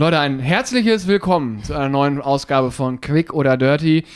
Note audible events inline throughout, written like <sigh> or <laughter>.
Leute, ein herzliches Willkommen zu einer neuen Ausgabe von Quick oder Dirty.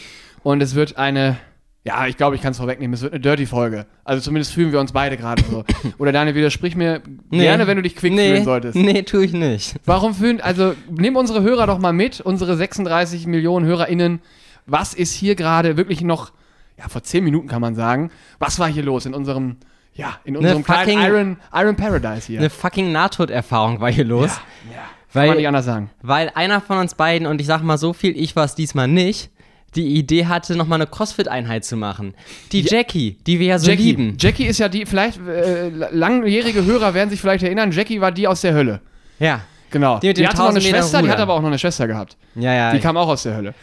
Und es wird eine, ja, ich glaube, ich kann es vorwegnehmen, es wird eine Dirty-Folge. Also zumindest fühlen wir uns beide gerade so. <coughs> Oder Daniel, widersprich mir gerne, wenn du dich quick nee, fühlen solltest. Nee, tue ich nicht. Warum fühlen, also nimm unsere Hörer doch mal mit, unsere 36 Millionen HörerInnen. Was ist hier gerade wirklich noch, ja, vor 10 Minuten kann man sagen, was war hier los in unserem, ja, in unserem kleinen fucking- Iron, Iron Paradise hier? Eine fucking Nahtoderfahrung war hier los. ja, kann man weil, nicht anders sagen. weil einer von uns beiden, und ich sag mal so viel, ich war es diesmal nicht, die Idee hatte, nochmal eine Crossfit-Einheit zu machen. Die Ja. Jackie, die wir ja so Jackie, lieben. Jackie ist ja die, vielleicht, äh, langjährige Hörer werden sich vielleicht erinnern, Jackie war die aus der Hölle. Ja. Genau. Die dem hatte noch eine 1000 Meter Schwester, die hat aber auch noch eine Schwester gehabt. Ja, ja. Die kam auch aus der Hölle.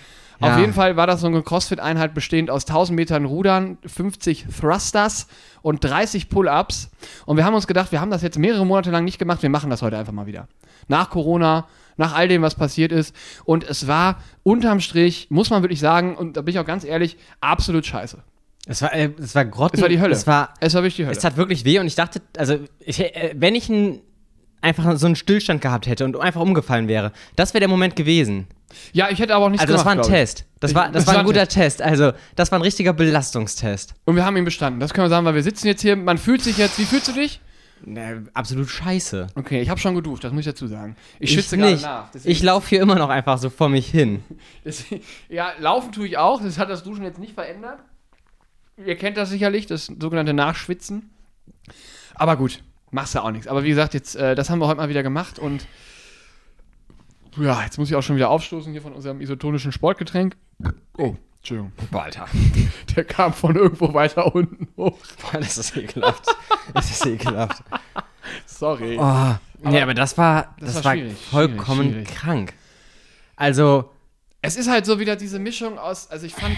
Ja. Auf jeden Fall war das so eine Crossfit-Einheit bestehend aus 1000 Metern Rudern, 50 Thrusters und 30 Pull-Ups. Und wir haben uns gedacht, wir haben das jetzt mehrere Monate lang nicht gemacht, wir machen das heute einfach mal wieder. Nach Corona, nach all dem, was passiert ist. Und es war unterm Strich, muss man wirklich sagen, und da bin ich auch ganz ehrlich, absolut scheiße. es war, äh, es war Grotten. Es war die Hölle. Es war, Es war wirklich die Hölle. es tat wirklich weh und ich dachte, also, ich, äh, wenn ich ein, einfach so einen Stillstand gehabt hätte und einfach umgefallen wäre, das wäre der Moment gewesen. ja, ich hätte aber auch nichts Also das war ein gemacht, ich. Test. Das Ich- war, das war ein guter Test. Also das war ein richtiger Belastungstest. Und wir haben ihn bestanden. Das können wir sagen, weil wir sitzen jetzt hier. Man fühlt sich jetzt. Wie fühlst du dich? Ne, absolut scheiße. Okay, ich habe schon geduscht, das muss ich dazu sagen. Ich Ich schwitze gerade nicht. nach. Ich laufe hier immer noch einfach so vor mich hin. <laughs> deswegen- ja, laufen tue ich auch. Das hat das Duschen jetzt nicht verändert. Ihr kennt das sicherlich, das sogenannte Nachschwitzen. Aber gut, machst du auch nichts. Aber wie gesagt, jetzt, äh, das haben wir heute mal wieder gemacht und ja, jetzt muss ich auch schon wieder aufstoßen hier von unserem isotonischen Sportgetränk. Oh, Entschuldigung. Boah, Alter. <laughs> Der kam von irgendwo weiter unten hoch. Boah, das ist ekelhaft. das ist ekelhaft. Sorry. Oh. nee, aber das war, das das, war schwierig, vollkommen schwierig. krank. Also, Es ist halt so wieder diese Mischung aus, also ich fand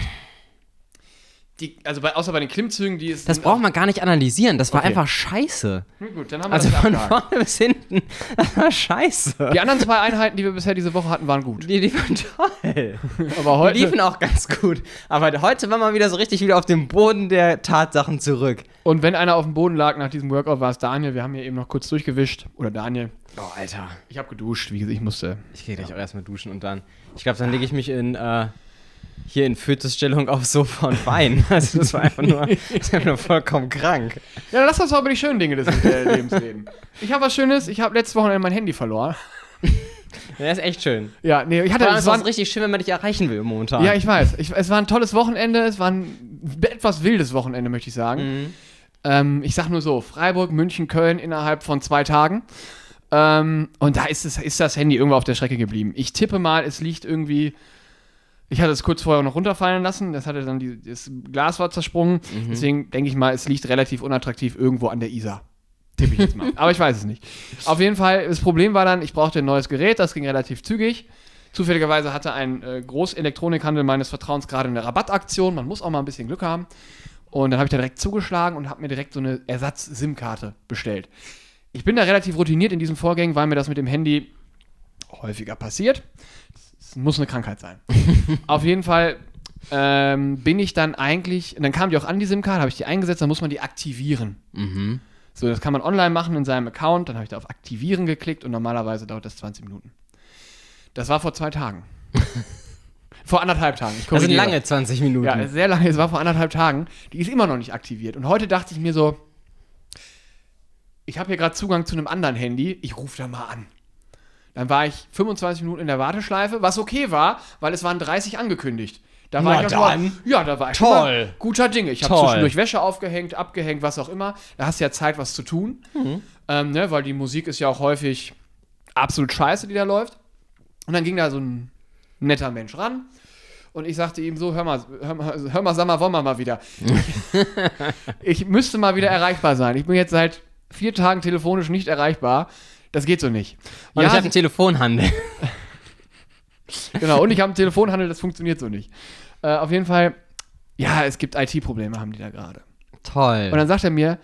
die, also bei, außer bei den Klimmzügen, die ist. das braucht man gar nicht analysieren. Das war Okay. einfach scheiße. Gut, dann haben wir Also das von abgehakt. vorne bis hinten. <laughs> Das war scheiße. Die anderen zwei Einheiten, die wir bisher diese Woche hatten, waren gut. Die, die waren toll. <laughs> Aber Die heute. liefen auch ganz gut. Aber heute war man wieder so richtig wieder auf dem Boden der Tatsachen zurück. Und wenn einer auf dem Boden lag nach diesem Workout, war es Daniel. Wir haben hier eben noch kurz durchgewischt. Oder Daniel. Oh, Alter. Ich habe geduscht, wie gesagt, ich musste. Ich gehe gleich auch erstmal duschen und dann. Ich glaube, dann lege ich mich in. Äh, hier in Fötusstellung aufs Sofa und weinen. <laughs> Also das war einfach nur, das war nur vollkommen krank. Ja, dann lass uns mal über die schönen Dinge des äh, Lebens reden. Ich habe was Schönes. Ich habe letztes Wochenende mein Handy verloren. <laughs> Ja, ist echt schön. Ja, nee, ich hatte. Es war, richtig schön, wenn man dich erreichen will momentan. ja, ich weiß. Ich, es war ein tolles Wochenende. Es war ein etwas wildes Wochenende, möchte ich sagen. Mhm. Ähm, ich sag nur so: Freiburg, München, Köln innerhalb von zwei Tagen. Ähm, und da ist, es, ist das Handy irgendwo auf der Strecke geblieben. Ich tippe mal, es liegt irgendwie. Ich hatte es kurz vorher noch runterfallen lassen. Das hatte dann die, das Glas war zersprungen. Deswegen denke ich mal, es liegt relativ unattraktiv irgendwo an der Isar. Tippe ich jetzt mal. <laughs> Aber ich weiß es nicht. Auf jeden Fall, das Problem war dann, ich brauchte ein neues Gerät. Das ging relativ zügig. Zufälligerweise hatte ein äh, Großelektronikhandel meines Vertrauens gerade eine Rabattaktion. Man muss auch mal ein bisschen Glück haben. Und dann habe ich da direkt zugeschlagen und habe mir direkt so eine Ersatz-SIM-Karte bestellt. Ich bin da relativ routiniert in diesen Vorgängen, weil mir das mit dem Handy häufiger passiert. Muss eine Krankheit sein. <laughs> Auf jeden Fall ähm, bin ich dann eigentlich, und dann kam die auch an, die SIM-Karte, habe ich die eingesetzt, dann muss man die aktivieren. Mhm. So, das kann man online machen in seinem Account. Dann habe ich da auf Aktivieren geklickt und normalerweise dauert das 20 Minuten. Das war vor zwei Tagen. <laughs> vor anderthalb Tagen. Das sind lange 20 Minuten. Ja, sehr lange. Es war vor anderthalb Tagen. Die ist immer noch nicht aktiviert. Und heute dachte ich mir so, ich habe hier gerade Zugang zu einem anderen Handy. Ich rufe da mal an. Dann war ich 25 Minuten in der Warteschleife, was okay war, weil es waren 30 angekündigt. Da war Na ich auch schon mal- dann. ja, da war ich Toll. mal guter Dinge. Ich habe zwischendurch Wäsche aufgehängt, abgehängt, was auch immer. Da hast du ja Zeit, was zu tun. Mhm. Ähm, ne, weil die Musik ist ja auch häufig absolut scheiße, die da läuft. Und dann ging da so ein netter Mensch ran. Und ich sagte ihm so, hör mal, hör mal, hör mal sag mal, wollen wir mal wieder. <laughs> ich müsste mal wieder erreichbar sein. Ich bin jetzt seit vier Tagen telefonisch nicht erreichbar. Das geht so nicht. Und ja, ich habe einen Telefonhandel. <laughs> genau. Und ich habe einen Telefonhandel, das funktioniert so nicht. Äh, auf jeden Fall, ja, es gibt IT-Probleme, haben die da gerade. Toll. Und dann sagt er mir,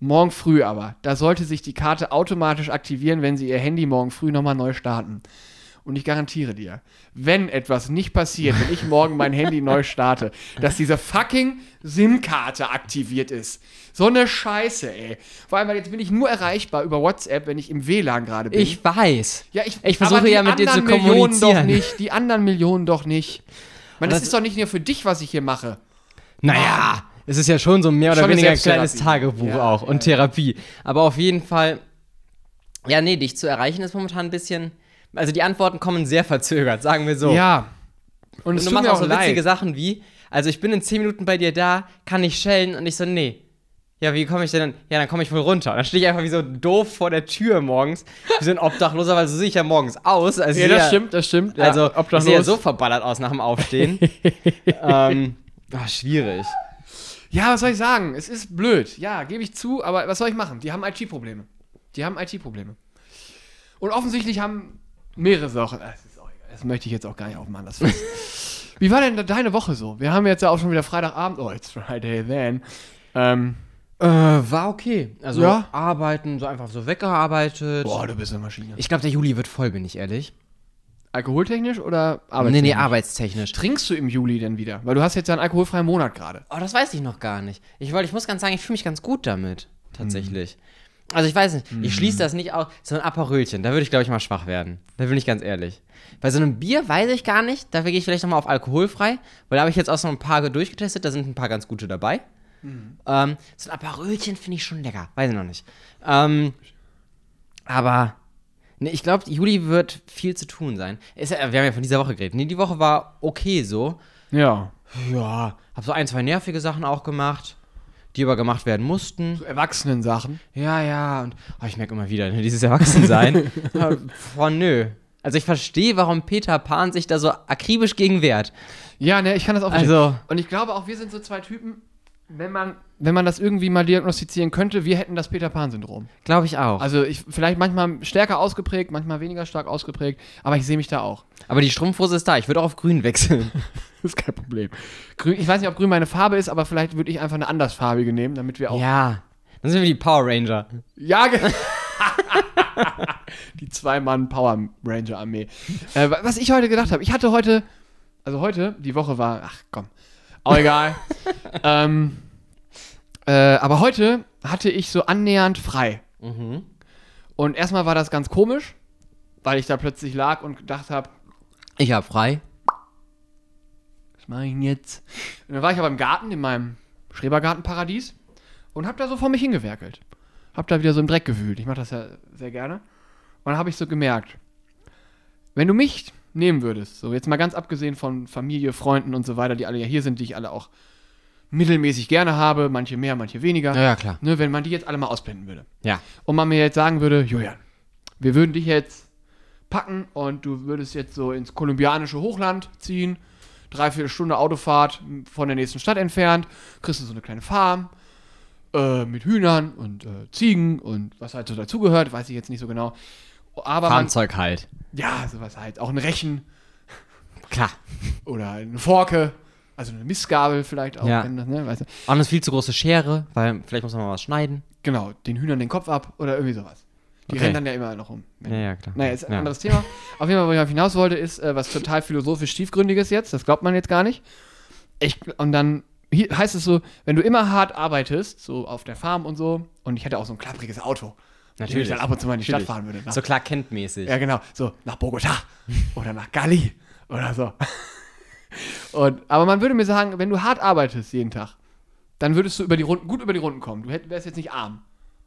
morgen früh aber, da sollte sich die Karte automatisch aktivieren, wenn sie ihr Handy morgen früh nochmal neu starten. Und ich garantiere dir, wenn etwas nicht passiert, wenn ich morgen mein Handy neu starte, dass diese fucking SIM-Karte aktiviert ist. So eine Scheiße, ey. Vor allem, weil jetzt bin ich nur erreichbar über WhatsApp, wenn ich im WLAN gerade bin. Ich weiß. ja, ich, ich versuche ja mit dir zu anderen Millionen doch kommunizieren. nicht. Die anderen Millionen doch nicht. Man, das das- ist doch nicht nur für dich, was ich hier mache. Naja, es ist ja schon so mehr oder Schon weniger ein kleines. Tagebuch Ja, auch und ja. Therapie. Aber auf jeden Fall, ja, nee, dich zu erreichen ist momentan ein bisschen. Also die Antworten kommen sehr verzögert, sagen wir so. Ja. Und, es Und du tut machst auch so witzige leid. Sachen wie, also ich bin in 10 Minuten bei dir da, kann ich schellen und ich so, nee. Ja, wie komme ich denn dann? Ja, dann komme ich wohl runter. Dann stehe ich einfach wie so doof vor der Tür morgens, wie so ein Obdachloser, weil so sehe ich ja morgens aus. Also Ja, das stimmt, das stimmt. Also, ja, ich sehe ja obdachlos. so verballert aus nach dem Aufstehen. <laughs> ähm, ach, schwierig. Ja, was soll ich sagen? Es ist blöd. Ja, gebe ich zu, aber was soll ich machen? Die haben IT-Probleme. Die haben IT-Probleme. Und offensichtlich haben mehrere Sachen. Das, ist egal. das möchte ich jetzt auch gar nicht aufmachen. <laughs> Wie war denn deine Woche so? Wir haben jetzt ja auch schon wieder Freitagabend. Oh, it's Friday then. Ähm, Äh, war okay. Also Ja? arbeiten, so einfach so weggearbeitet. boah, du bist eine Maschine. Ich glaube, der Juli wird voll, bin ich ehrlich. Alkoholtechnisch oder Nee, arbeitstechnisch? nee, arbeitstechnisch. Trinkst du im Juli denn wieder? Weil du hast jetzt ja einen alkoholfreien Monat gerade. Oh, das weiß ich noch gar nicht. Ich wollte, ich muss ganz sagen, ich fühle mich ganz gut damit. Tatsächlich. Also ich weiß nicht, ich schließe das nicht aus. So ein Aperölchen, da würde ich, glaube ich, mal schwach werden. Da bin ich ganz ehrlich. Bei so einem Bier weiß ich gar nicht. Da gehe ich vielleicht nochmal auf alkoholfrei, weil da habe ich jetzt auch so ein paar durchgetestet. Da sind ein paar ganz gute dabei. Ähm, so ein Aperölchen finde ich schon lecker. Weiß ich noch nicht. Ähm, aber nee, ich glaube, Juli wird viel zu tun sein. Ist, wir haben ja von dieser Woche geredet. Nee, die Woche war okay so. Ja. Ja, hab so ein, zwei nervige Sachen auch gemacht, die aber gemacht werden mussten. Erwachsenen-Sachen. Ja, ja, und oh, ich merke immer wieder, ne, dieses Erwachsensein. <laughs> Boah, nö. Also ich verstehe, warum Peter Pan sich da so akribisch gegen wehrt. Ja, ne, ich kann das auch verstehen. Also, Und ich glaube auch, wir sind so zwei Typen, wenn man, wenn man das irgendwie mal diagnostizieren könnte, wir hätten das Peter Pan-Syndrom. glaube ich auch. Also ich, vielleicht manchmal stärker ausgeprägt, manchmal weniger stark ausgeprägt, aber ich sehe mich da auch. aber die Strumpfhose ist da, ich würde auch auf grün wechseln. <laughs> Ist kein Problem. Grün, ich weiß nicht, ob grün meine Farbe ist, aber vielleicht würde ich einfach eine andersfarbige nehmen, damit wir auch. ja, dann sind wir die Power Ranger. Ja, ge- <laughs> Die Zwei-Mann-Power Ranger-Armee. Äh, wa- was ich heute gedacht habe, ich hatte heute, also heute, die Woche war, ach komm, auch egal. <laughs> ähm, äh, aber heute hatte ich so annähernd frei. Mhm. Und erstmal war das ganz komisch, weil ich da plötzlich lag und gedacht habe, Ich hab frei. Was mache ich denn jetzt? Und dann war ich aber im Garten, in meinem Schrebergartenparadies und habe da so vor mich hingewerkelt. Hab da wieder so im Dreck gewühlt. Ich mache das ja sehr gerne. Und dann habe ich so gemerkt, wenn du mich nehmen würdest, so jetzt mal ganz abgesehen von Familie, Freunden und so weiter, die alle ja hier sind, die ich alle auch mittelmäßig gerne habe, manche mehr, manche weniger. Ja, ja, klar. Ne, wenn man die jetzt alle mal ausblenden würde. Ja. und man mir jetzt sagen würde, Julian, wir würden dich jetzt packen und du würdest jetzt so ins kolumbianische Hochland ziehen, dreiviertel Stunde Autofahrt von der nächsten Stadt entfernt, kriegst du so eine kleine Farm äh, mit Hühnern und äh, Ziegen und was halt so dazugehört, weiß ich jetzt nicht so genau. Aber man, Fahrzeug halt. ja, sowas halt, auch ein Rechen Klar. oder eine Forke, also eine Mistgabel vielleicht auch, Ja. wenn das, ne, weißt du. Und eine viel zu große Schere, weil vielleicht muss man mal was schneiden. Genau, den Hühnern den Kopf ab oder irgendwie sowas. Die Okay. rennen dann ja immer noch rum. Ja, ja, klar. Naja, ist ein ja. anderes Thema. Auf jeden Fall, wo ich hinaus wollte, ist äh, was total philosophisch tiefgründiges jetzt. Das glaubt man jetzt gar nicht. Ich, und dann heißt es so, wenn du immer hart arbeitest, so auf der Farm und so, und ich hätte auch so ein klappriges Auto, ich Natürlich. dann ab und zu mal in die Stadt Natürlich. fahren würde. Nach, So klar Kent-mäßig. ja, genau. So nach Bogota oder nach Gali oder so. <laughs> Und, aber man würde mir sagen, wenn du hart arbeitest jeden Tag, dann würdest du über die Runden, gut über die Runden kommen. Du hätt- wärst jetzt nicht arm.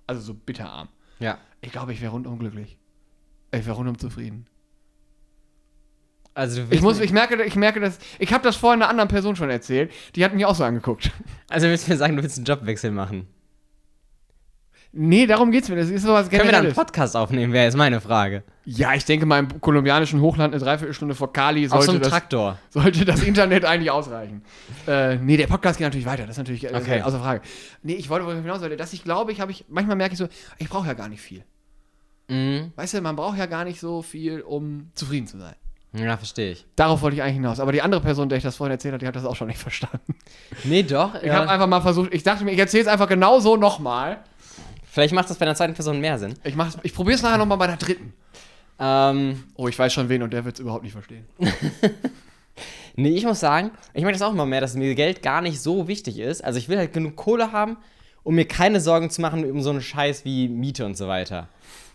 Also so bitterarm. Ja. Ich glaube, ich wäre rundum glücklich. Ich wäre rundum zufrieden. Also, Ich muss, ich merke, ich merke das. Ich habe das vorhin einer anderen Person schon erzählt. Die hat mich auch so angeguckt. also willst du mir sagen, du willst einen Jobwechsel machen? Nee, darum geht's mir. Das ist sowas Können wir dann einen. Podcast aufnehmen, wäre jetzt meine Frage. Ja, ich denke mal im kolumbianischen Hochland eine Dreiviertelstunde vor Kali so sollte einem das, Traktor. sollte das Internet eigentlich ausreichen. Äh, nee, der Podcast geht natürlich weiter. Das ist natürlich äh, Okay. außer Frage. Nee, ich wollte, worauf ich hinaus wollte, dass ich glaube, ich habe ich manchmal merke ich so, ich brauche ja gar nicht viel. Mhm. Weißt du, man braucht ja gar nicht so viel, um zufrieden zu sein. Ja, verstehe ich. Darauf wollte ich eigentlich hinaus. Aber die andere Person, der ich das vorhin erzählt habe, die hat das auch schon nicht <laughs> verstanden. Nee, doch. Ich habe einfach mal versucht, ich dachte mir, ich erzähle es einfach genau so nochmal. Vielleicht macht das bei einer zweiten Person mehr Sinn. Ich, mach's- ich probiere es nachher nochmal bei der dritten. Ähm, Oh, ich weiß schon wen und der wird es überhaupt nicht verstehen. <laughs> nee, ich muss sagen, ich merke das auch immer mehr, dass mir Geld gar nicht so wichtig ist. Also ich will halt genug Kohle haben, um mir keine Sorgen zu machen um so einen Scheiß wie Miete und so weiter.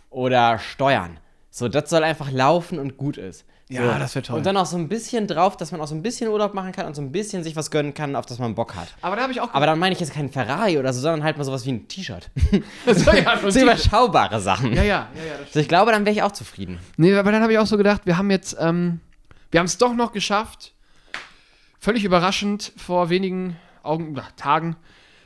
Oder Steuern. So, das soll einfach laufen und gut ist. Ja, so. das wär toll. Und dann auch so ein bisschen drauf, dass man auch so ein bisschen Urlaub machen kann und so ein bisschen sich was gönnen kann, auf das man Bock hat. Aber da habe ich auch. Aber dann meine ich jetzt keinen Ferrari oder so, sondern halt mal sowas wie ein T-Shirt. <laughs> so, ja, so <laughs> überschaubare Sachen. ja, ja, ja, ja, das Also ich glaube, dann wäre ich auch zufrieden. Nee, aber dann habe ich auch so gedacht, wir haben jetzt, ähm, wir haben es doch noch geschafft. Völlig überraschend, vor wenigen Augen, ach, Tagen,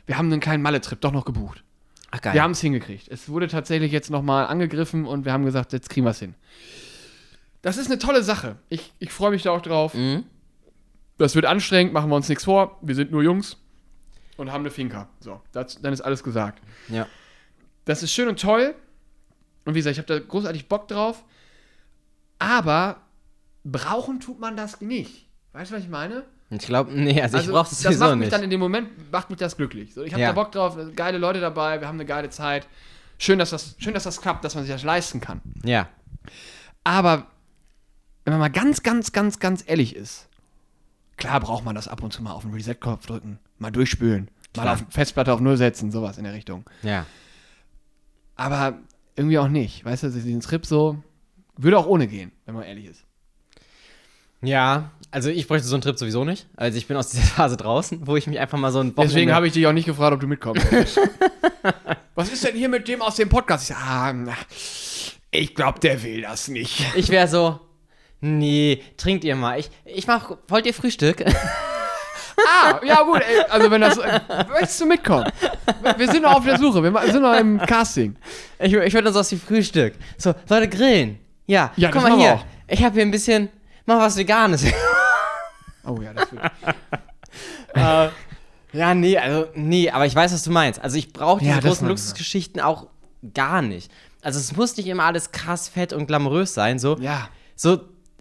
wir haben einen kleinen Malle-Trip doch noch gebucht. Ach geil. Wir haben es hingekriegt. Es wurde tatsächlich jetzt nochmal angegriffen und wir haben gesagt, jetzt kriegen wir es hin. Das ist eine tolle Sache. Ich, ich freue mich da auch drauf. Mhm. Das wird anstrengend, machen wir uns nichts vor. Wir sind nur Jungs und haben eine Finca. So, das, dann ist alles gesagt. Ja. Das ist schön und toll. Und wie gesagt, ich habe da großartig Bock drauf. Aber brauchen tut man das nicht. Weißt du, was ich meine? Ich glaube, nee, also, ich brauche das das sowieso macht mich nicht. dann in dem Moment, macht mich das glücklich. So, ich habe Ja. da Bock drauf, geile Leute dabei, wir haben eine geile Zeit. Schön, dass das, schön, dass das klappt, dass man sich das leisten kann. ja. Aber wenn man mal ganz, ganz, ganz, ganz ehrlich ist, klar braucht man das ab und zu mal auf den Reset-Knopf drücken, mal durchspülen, mal Klar. auf Festplatte auf Null setzen, sowas in der Richtung. Ja. Aber irgendwie auch nicht. Weißt du, diesen Trip so, würde auch ohne gehen, wenn man ehrlich ist. Ja, also ich bräuchte so einen Trip sowieso nicht. Also ich bin aus dieser Phase draußen, wo ich mich einfach mal so ein Deswegen habe ich dich auch nicht gefragt, ob du mitkommst. <laughs> Was ist denn hier mit dem aus dem Podcast? Ich sag, ah, na, ich glaube, der will das nicht. Ich wäre so, nee, trinkt ihr mal. Ich, ich mach, wollt ihr Frühstück? <laughs> Ah, ja gut, ey, also wenn das, äh, möchtest du mitkommen? Wir sind noch auf der Suche, wir sind noch im Casting. Ich, ich würde so aus wie Frühstück. So, Leute, grillen. Ja, Ja, guck mal hier. auch. Ich habe hier ein bisschen, mach was Veganes. <laughs> Oh ja, das wird. <laughs> äh, ja, nee, also, nee, aber ich weiß, was du meinst. Also ich brauche diese Ja, großen. Luxusgeschichten auch gar nicht. Also es muss nicht immer alles krass, fett und glamourös sein. So, Ja. so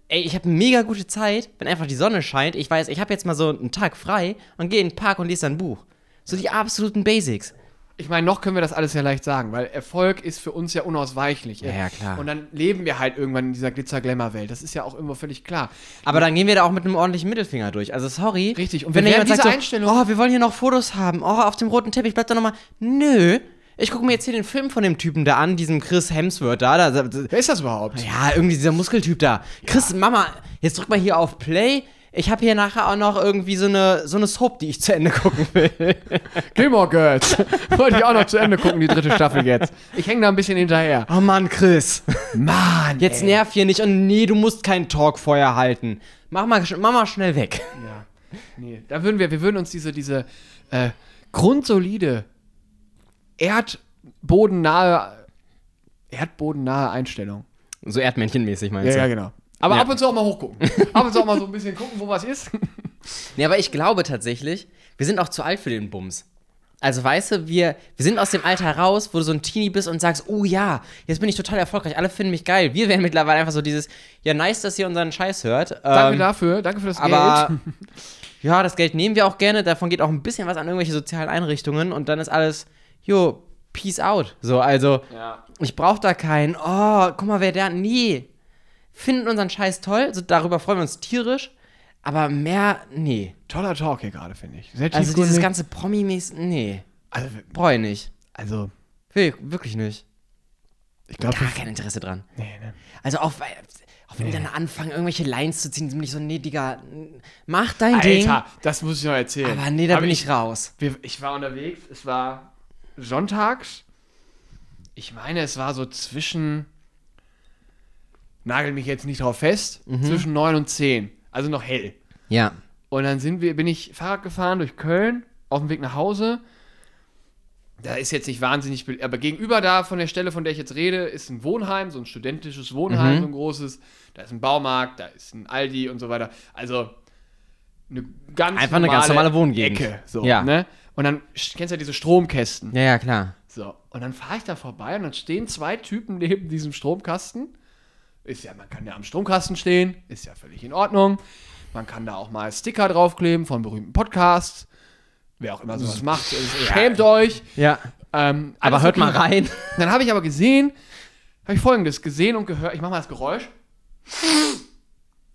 ey, ich habe mega gute Zeit, wenn einfach die Sonne scheint. Ich weiß, ich habe jetzt mal so einen Tag frei und gehe in den Park und lese ein Buch. So die absoluten Basics. Ich meine, noch können wir das alles ja leicht sagen, weil Erfolg ist für uns ja unausweichlich. Ja, ja, klar. Und dann leben wir halt irgendwann in dieser Glitzer-Glamour-Welt. Das ist ja auch irgendwo völlig klar. Aber dann gehen wir da auch mit einem ordentlichen Mittelfinger durch. Also sorry. Richtig, und wenn wir da werden jemand diese sagt Einstellung- so, oh, wir wollen hier noch Fotos haben. Oh, auf dem roten Teppich bleibt doch noch mal. Nö. Ich gucke mir jetzt hier den Film von dem Typen da an, diesem Chris Hemsworth da. da, da Wer ist das überhaupt? ja, irgendwie dieser Muskeltyp da. Chris, Mama, jetzt drück mal hier auf Play. Ich habe hier nachher auch noch irgendwie so eine, so eine Soap, die ich zu Ende gucken will. <laughs> Gilmore Girls. <laughs> Wollte ich auch noch zu Ende gucken, die dritte Staffel jetzt. Ich hänge da ein bisschen hinterher. Oh Mann, Chris. Mann, <laughs> Jetzt ey. nerv hier nicht und nee, du musst kein Talkfeuer halten. Mach mal, mach mal schnell weg. Ja. Nee, da würden wir, wir würden uns diese, diese äh, grundsolide, erdbodennahe, erdbodennahe Einstellung. So Erdmännchenmäßig meinst Ja, du? ja, genau. Aber Ja. ab und zu auch mal hochgucken. ab und zu auch mal so ein bisschen gucken, wo was ist. <laughs> Nee, aber ich glaube tatsächlich, wir sind auch zu alt für den Bums. Also weißt du, wir, wir sind aus dem Alter raus, wo du so ein Teenie bist und sagst, oh ja, jetzt bin ich total erfolgreich, alle finden mich geil. Wir wären mittlerweile einfach so dieses, ja nice, dass ihr unseren Scheiß hört. Danke Ähm, dafür, danke für das aber Geld. <laughs> ja, das Geld nehmen wir auch gerne, davon geht auch ein bisschen was an irgendwelche sozialen Einrichtungen und dann ist alles, jo, peace out. So, also, Ja. ich brauche da keinen, oh, guck mal, wer der, nee. Finden unseren Scheiß toll, so, darüber freuen wir uns tierisch, aber mehr, nee. Toller Talk hier gerade, finde ich. Sehr Also dieses ganze Promi-mäßig, nee, Also, brauche ich nicht. also, Will, wirklich nicht. ich glaube, Gar kein Interesse dran. nee, ne. Also auch, weil- auch wenn die dann anfangen, irgendwelche Lines zu ziehen, die sind nicht so, nee, Digga, mach dein Ding. Alter, das muss ich noch erzählen. Aber nee, da Aber bin ich raus. Wir, ich war unterwegs, es war sonntags. Ich meine, es war so zwischen, nagel mich jetzt nicht drauf fest, Mhm. zwischen 9 und 10. Also noch hell. Ja. Und dann sind wir, bin ich Fahrrad gefahren durch Köln, auf dem Weg nach Hause. Da ist jetzt nicht wahnsinnig, aber gegenüber da von der Stelle, von der ich jetzt rede, ist ein Wohnheim, so ein studentisches Wohnheim, Mhm. so ein großes. Da ist ein Baumarkt, da ist ein Aldi und so weiter. Also eine ganz Einfach eine ganz normale Wohngegend. Ecke. So, Ja. ne? Und dann kennst du ja diese Stromkästen. Ja, ja, klar. So. Und dann fahre ich da vorbei und dann stehen zwei Typen neben diesem Stromkasten. Ist ja, man kann ja am Stromkasten stehen, ist ja völlig in Ordnung. Man kann da auch mal Sticker draufkleben von berühmten Podcasts. Wer auch immer sowas macht, schämt euch. Ja. Ähm, Aber hört mal okay. rein. Dann habe ich aber gesehen, habe ich folgendes gesehen und gehört. Ich mache mal das Geräusch.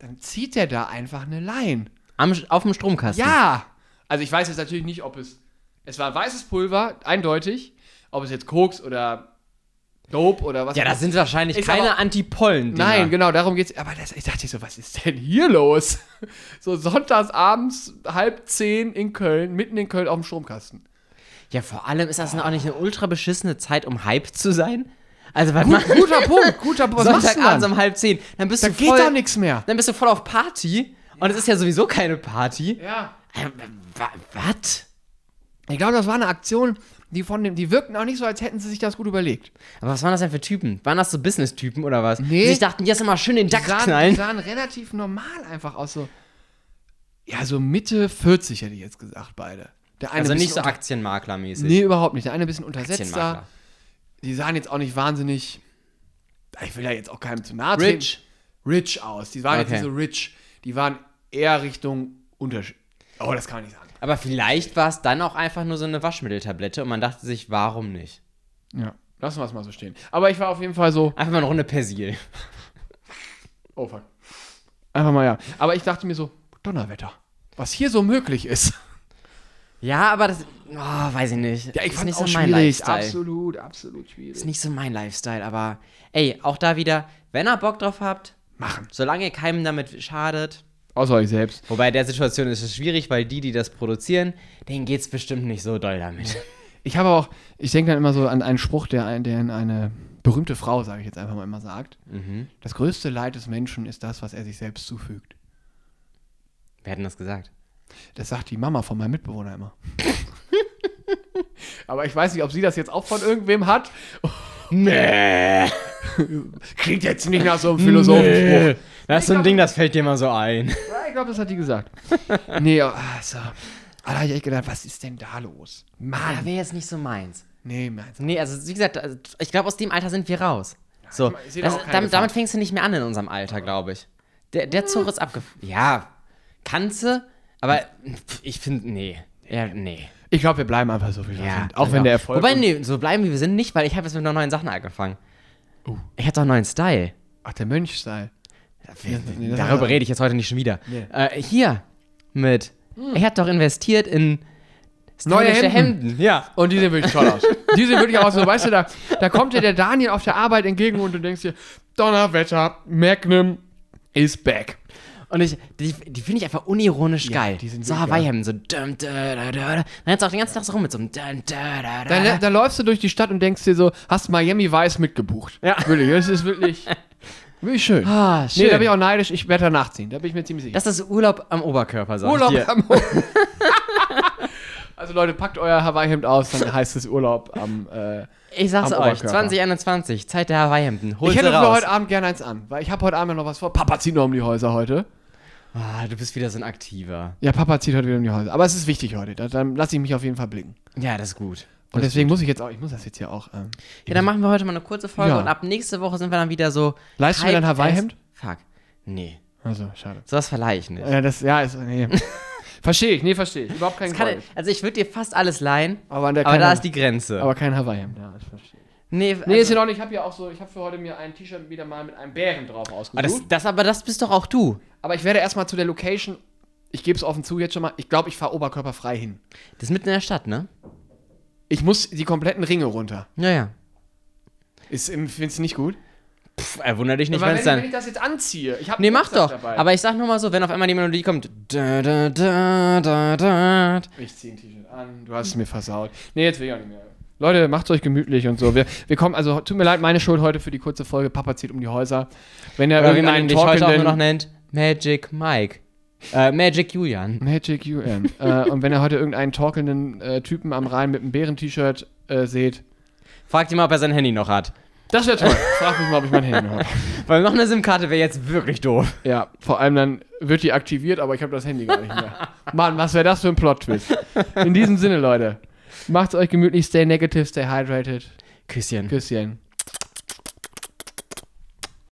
Dann zieht der da einfach eine Line. Am, auf dem Stromkasten. Ja! Also ich weiß jetzt natürlich nicht, ob es. Es war weißes Pulver, eindeutig. Ob es jetzt Koks oder Dope oder was Ja, das sind wahrscheinlich Ist keine Antipollen. Nein, genau, darum geht's. Aber das, ich dachte so, was ist denn hier los? <laughs> So sonntags abends, halb zehn in Köln, mitten in Köln auf dem Stromkasten. Ja, vor allem ist das auch nicht eine ultra beschissene Zeit, um Hype zu sein. Also, was macht Guter <laughs> Punkt, guter Punkt. Sonntagabends um halb zehn? Dann bist Da du geht voll, doch nichts mehr. Dann bist du voll auf Party. Und es ist ja sowieso keine Party. Ja. Äh, Was? Ich glaube, das war eine Aktion, die von dem, die wirkten auch nicht so, als hätten sie sich das gut überlegt. Aber was waren das denn für Typen? Waren das so Business-Typen oder was? Nee. Die sich dachten, jetzt mal schön den Die DAX sahen, die knallen. sahen relativ normal einfach aus, so. Ja, so Mitte 40 hätte ich jetzt gesagt, beide. Also nicht so Aktienmakler-mäßig. Nee, überhaupt nicht. Der eine ein bisschen untersetzter. Die sahen jetzt auch nicht wahnsinnig. Ich will ja jetzt auch keinem zu nahe treten. Rich. Rich aus. Die waren Okay. jetzt nicht so rich. Die waren eher Richtung Unterschied. Oh, das kann man nicht sagen. Aber vielleicht war es dann auch einfach nur so eine Waschmitteltablette und man dachte sich, warum nicht? Ja. Lassen wir es mal so stehen. Aber ich war auf jeden Fall so. Einfach mal eine Runde Persil. Oh fuck. Einfach mal ja. Aber ich dachte mir so, Donnerwetter. Was hier so möglich ist. Ja, aber das. Oh, weiß ich nicht. Ja, ich fand nicht auch so mein schwierig. Lifestyle. Absolut, absolut schwierig. Ist nicht so mein Lifestyle, aber ey, auch da wieder, wenn ihr Bock drauf habt, Machen. solange ihr keinem damit schadet. Außer euch selbst. Wobei in der Situation ist es schwierig, weil die, die das produzieren, denen geht's bestimmt nicht so doll damit. Ich habe auch, ich denke dann immer so an einen Spruch, der, der eine berühmte Frau, sage ich jetzt einfach mal immer, sagt. Mhm. Das größte Leid des Menschen ist das, was er sich selbst zufügt. Wer hat denn das gesagt? Das sagt die Mama von meinem Mitbewohner immer. <laughs> Aber ich weiß nicht, ob sie das jetzt auch von irgendwem hat. Nee. <laughs> <laughs> <laughs> Klingt jetzt nicht nach so einem Philosophenspruch. Das ist so ein Ding, das fällt dir mal so ein. Ja, ich glaube, das hat die gesagt. nee, also. Da habe ich echt gedacht, was ist denn da los? Mann. wäre jetzt nicht so meins. Nee, meins. Nee, also wie gesagt, also, ich glaube, aus dem Alter sind wir raus. So, das, da damit, damit fängst du nicht mehr an in unserem Alter, glaube ich. Der, der Zug ist abgefahren. Ja, kannst du, aber ich finde, nee. Ja, nee. Ich glaube, wir bleiben einfach so, wie wir Ja, sind. Auch genau. wenn der Erfolg. Wobei, nee, so bleiben wie wir sind nicht, weil ich habe jetzt mit noch neuen Sachen angefangen. Oh. Ich hatte auch einen neuen Style. Ach, der Mönch-Style. nee, Darüber rede ich jetzt heute nicht schon wieder. Nee. Äh, hier, mit, er hat doch investiert in Neue Hemden. Hemden. Ja. Und die sehen wirklich toll aus. Die sehen wirklich aus, so, weißt du, da, da kommt dir der Daniel auf der Arbeit entgegen und du denkst dir, Donnerwetter, Magnum is back. Und ich, die, die finde ich einfach unironisch Ja, geil. die sind so Hawaii-Hemden, so dum, da, da, da, da. Dann jetzt auch den ganzen Tag so rum mit so einem dum, da, da, Da, da. da läufst du durch die Stadt und denkst dir so, hast Miami Weiß mitgebucht. Ja. Wirklich, das ist wirklich, <laughs> wirklich schön. Ah, schön. Nee, da bin ich auch neidisch, ich werde da nachziehen, da bin ich mir ziemlich sicher. das ist Urlaub am Oberkörper, sag Urlaub ich dir. am <laughs> Also Leute, packt euer Hawaii-Hemd aus, dann <laughs> heißt es Urlaub am. Äh, Ich sag's am euch, Oberkörper. 2021, Zeit der Hawaii-Hemden. Ich hätte für heute Abend gerne eins an, weil ich habe heute Abend noch was vor. Papa zieht noch um die Häuser heute. Ah, du bist wieder so ein Aktiver. Ja, Papa zieht heute wieder um die Häuser. Aber es ist wichtig heute, da, dann lasse ich mich auf jeden Fall blicken. Ja, das ist gut. Und deswegen muss ich jetzt auch, ich muss das jetzt hier auch. Ähm, Ja, dann machen wir heute mal eine kurze Folge Ja. und ab nächste Woche sind wir dann wieder so. Leistest du mir dein Hawaii-Hemd? Fuck. Nee. also, schade. Sowas verleihe ich nicht. Ja, das, ja, ist, nee. <laughs> verstehe ich, nee, verstehe ich. Überhaupt kein Das kann, Gold. also ich würde dir fast alles leihen, Aber, an der aber da ist die Grenze. aber kein Hawaii-Hemd, ja, das verstehe nee, Nee, ist also, in Ordnung. Ich habe ja auch so, ich habe für heute mir ein T-Shirt wieder mal mit einem Bären drauf aber ausgesucht. das, das, aber das bist doch auch du. aber ich werde erstmal zu der Location, ich gebe es offen zu jetzt schon mal, ich glaube, ich fahre oberkörperfrei hin. Das ist mitten in der Stadt, ne? Ich muss die kompletten Ringe runter. Ja, ja. Ist, findest du nicht gut? Pff, wunder dich nicht, wenn es ich, wenn dann. ich das jetzt anziehe, ich habe Nee, mach doch. Aber ich sag nur mal so, wenn auf einmal die Melodie kommt. Da, da, da. Ich ziehe ein T-Shirt an, du hast es mir versaut. Nee, jetzt will ich auch nicht mehr. Leute, macht's euch gemütlich und so. Wir, wir kommen, also tut mir leid, meine Schuld heute für die kurze Folge. Papa zieht um die Häuser. Wenn er irgendeinen dich heute auch nur noch nennt. Magic Mike. Äh, Magic Julian. Magic UN. <laughs> äh, und wenn er heute irgendeinen torkelnden äh, Typen am Rhein mit einem Bären-T-Shirt äh, seht, Fragt ihn mal, ob er sein Handy noch hat. das wäre toll. <laughs> Frag mich mal, ob ich mein Handy noch habe. Weil noch eine SIM-Karte wäre jetzt wirklich doof. Ja, vor allem dann wird die aktiviert, aber ich habe das Handy gar nicht mehr. <laughs> Mann, was wäre das für ein Plot-Twist? In diesem Sinne, Leute, macht's euch gemütlich, stay negative, stay hydrated. Küsschen. Küsschen.